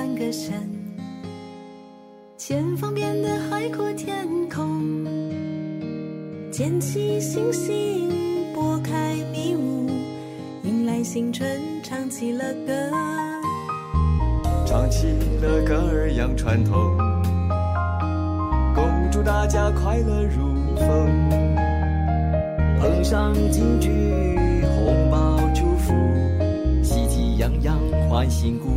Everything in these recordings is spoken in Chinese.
转个身前方变得海阔天空，捡起星星，拨开迷雾，迎来新春，唱起了歌，唱起了歌儿扬传统，恭祝大家快乐如风，碰上金句，红包祝福，喜气洋洋欢欣鼓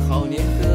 好年。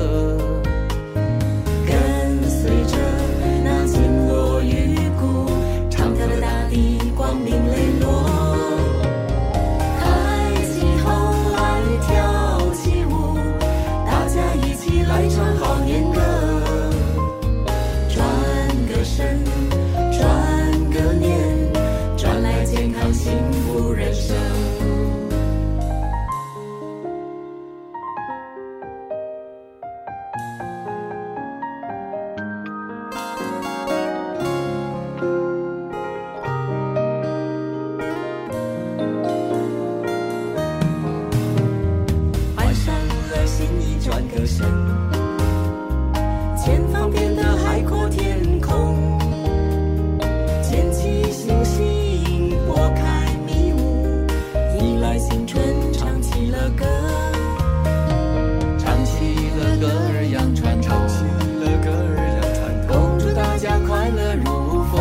转个身，前方变得海阔天空。捡起星星，拨开迷雾，迎来新春，唱起了歌。唱起了歌儿扬传唱，起了歌儿扬传统，恭祝大家快乐如风。快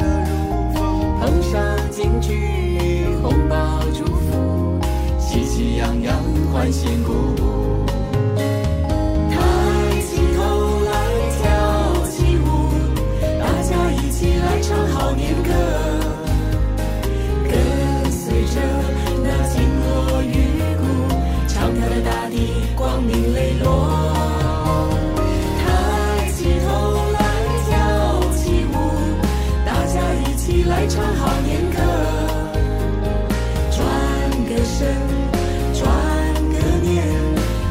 乐如风，碰上金句，红包祝福，喜气洋洋欢欣鼓好年歌。跟随着那金锣玉鼓，唱跳的大地光明磊落。抬起头来跳起舞，大家一起来唱好年歌。转个身，转个年，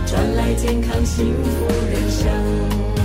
转来健康幸福人生。